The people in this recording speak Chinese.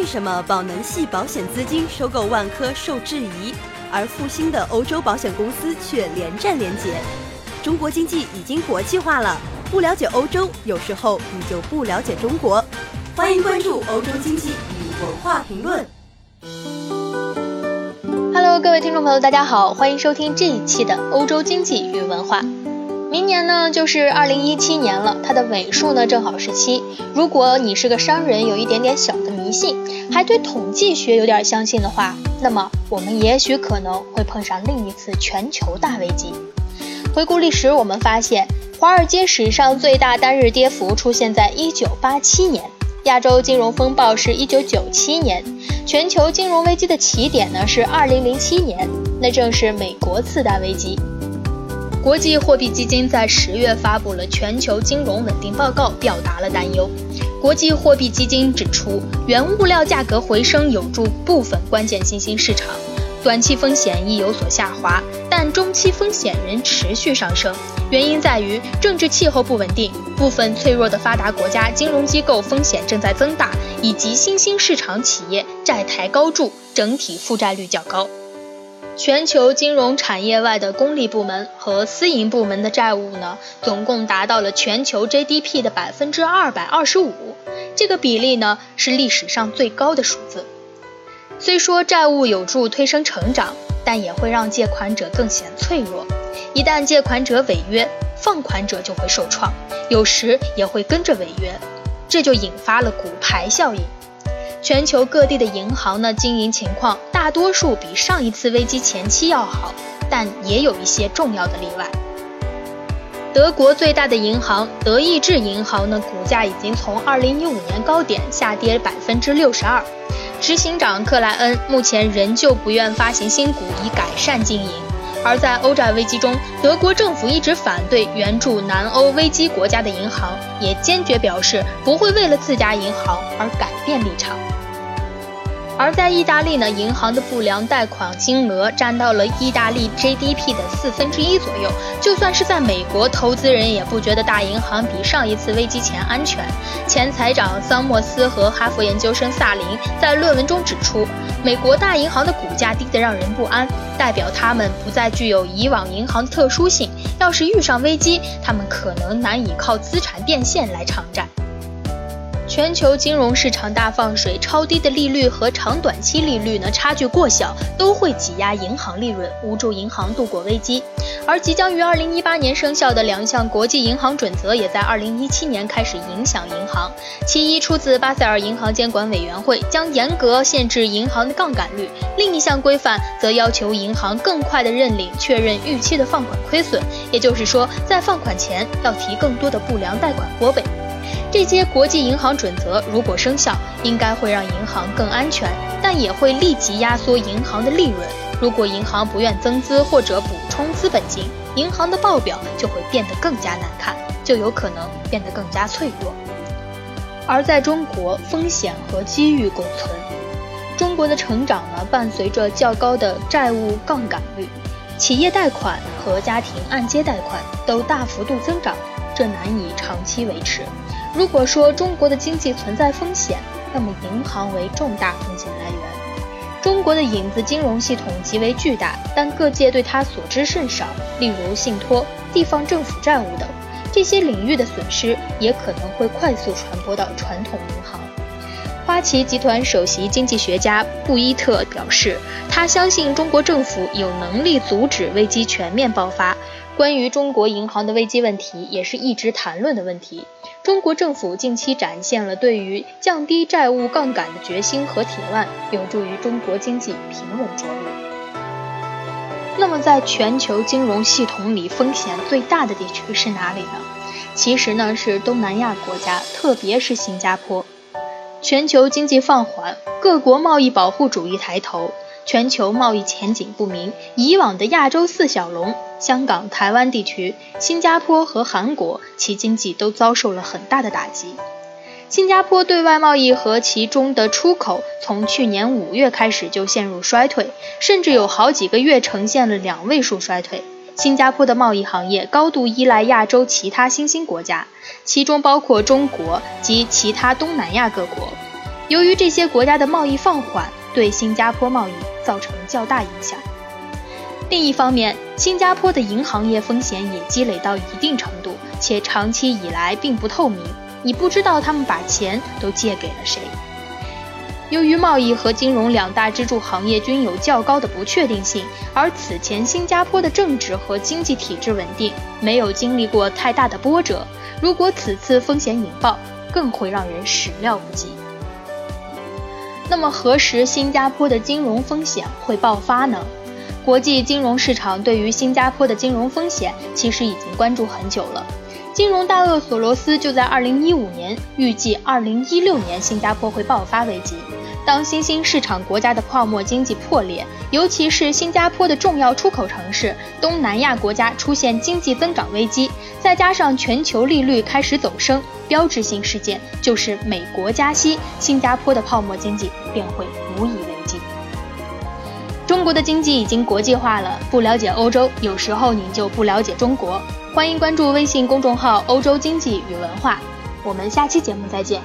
为什么宝能系保险资金收购万科受质疑，而复兴的欧洲保险公司却连战连捷？中国经济已经国际化了，不了解欧洲，有时候你就不了解中国。欢迎关注欧洲经济与文化评论。Hello，各位听众朋友，大家好，欢迎收听这一期的欧洲经济与文化。明年呢就是二零一七年了，它的尾数呢正好是七。如果你是个商人，有一点点小迷信，还对统计学有点相信的话，那么我们也许可能会碰上另一次全球大危机。回顾历史，我们发现华尔街史上最大单日跌幅出现在一九八七年，亚洲金融风暴是一九九七年，全球金融危机的起点呢是二零零七年，那正是美国次贷危机。国际货币基金在十月发布了全球金融稳定报告，表达了担忧。国际货币基金指出，原物料价格回升有助部分关键新兴市场，短期风险亦有所下滑，但中期风险仍持续上升。原因在于政治气候不稳定，部分脆弱的发达国家金融机构风险正在增大，以及新兴市场企业债台高筑，整体负债率较高。全球金融产业外的公立部门和私营部门的债务呢，总共达到了全球 GDP 的百分之二百二十五，这个比例呢是历史上最高的数字。虽说债务有助推升成长，但也会让借款者更显脆弱。一旦借款者违约，放款者就会受创，有时也会跟着违约，这就引发了骨牌效应。全球各地的银行呢，经营情况大多数比上一次危机前期要好，但也有一些重要的例外。德国最大的银行德意志银行呢，股价已经从2015年高点下跌百分之六十二，执行长克莱恩目前仍旧不愿发行新股以改善经营。而在欧债危机中，德国政府一直反对援助南欧危机国家的银行，也坚决表示不会为了自家银行而改变立场。而在意大利呢，银行的不良贷款金额占到了意大利 GDP 的四分之一左右。就算是在美国，投资人也不觉得大银行比上一次危机前安全。前财长桑莫斯和哈佛研究生萨林在论文中指出，美国大银行的股价低得让人不安，代表他们不再具有以往银行的特殊性。要是遇上危机，他们可能难以靠资产变现来偿债。全球金融市场大放水，超低的利率和长短期利率呢差距过小，都会挤压银行利润，无助银行度过危机。而即将于二零一八年生效的两项国际银行准则，也在二零一七年开始影响银行。其一出自巴塞尔银行监管委员会，将严格限制银行的杠杆率；另一项规范则要求银行更快地认领确认预期的放款亏损，也就是说，在放款前要提更多的不良贷款拨备。这些国际银行准则如果生效，应该会让银行更安全，但也会立即压缩银行的利润。如果银行不愿增资或者补充资本金，银行的报表就会变得更加难看，就有可能变得更加脆弱。而在中国，风险和机遇共存。中国的成长呢，伴随着较高的债务杠杆率，企业贷款和家庭按揭贷款都大幅度增长，这难以长期维持。如果说中国的经济存在风险，那么银行为重大风险来源。中国的影子金融系统极为巨大，但各界对它所知甚少。例如信托、地方政府债务等这些领域的损失，也可能会快速传播到传统银行。花旗集团首席经济学家布伊特表示，他相信中国政府有能力阻止危机全面爆发。关于中国银行的危机问题，也是一直谈论的问题。中国政府近期展现了对于降低债务杠杆的决心和铁腕，有助于中国经济平稳着陆。那么，在全球金融系统里，风险最大的地区是哪里呢？其实呢，是东南亚国家，特别是新加坡。全球经济放缓，各国贸易保护主义抬头。全球贸易前景不明，以往的亚洲四小龙——香港、台湾地区、新加坡和韩国，其经济都遭受了很大的打击。新加坡对外贸易和其中的出口，从去年五月开始就陷入衰退，甚至有好几个月呈现了两位数衰退。新加坡的贸易行业高度依赖亚洲其他新兴国家，其中包括中国及其他东南亚各国。由于这些国家的贸易放缓，对新加坡贸易造成较大影响。另一方面，新加坡的银行业风险也积累到一定程度，且长期以来并不透明，你不知道他们把钱都借给了谁。由于贸易和金融两大支柱行业均有较高的不确定性，而此前新加坡的政治和经济体制稳定，没有经历过太大的波折。如果此次风险引爆，更会让人始料不及。那么，何时新加坡的金融风险会爆发呢？国际金融市场对于新加坡的金融风险其实已经关注很久了。金融大鳄索罗斯就在2015年预计2016年新加坡会爆发危机。当新兴市场国家的泡沫经济破裂，尤其是新加坡的重要出口城市东南亚国家出现经济增长危机，再加上全球利率开始走升，标志性事件就是美国加息，新加坡的泡沫经济便会无以为继。中国的经济已经国际化了，不了解欧洲，有时候你就不了解中国。欢迎关注微信公众号“欧洲经济与文化”，我们下期节目再见。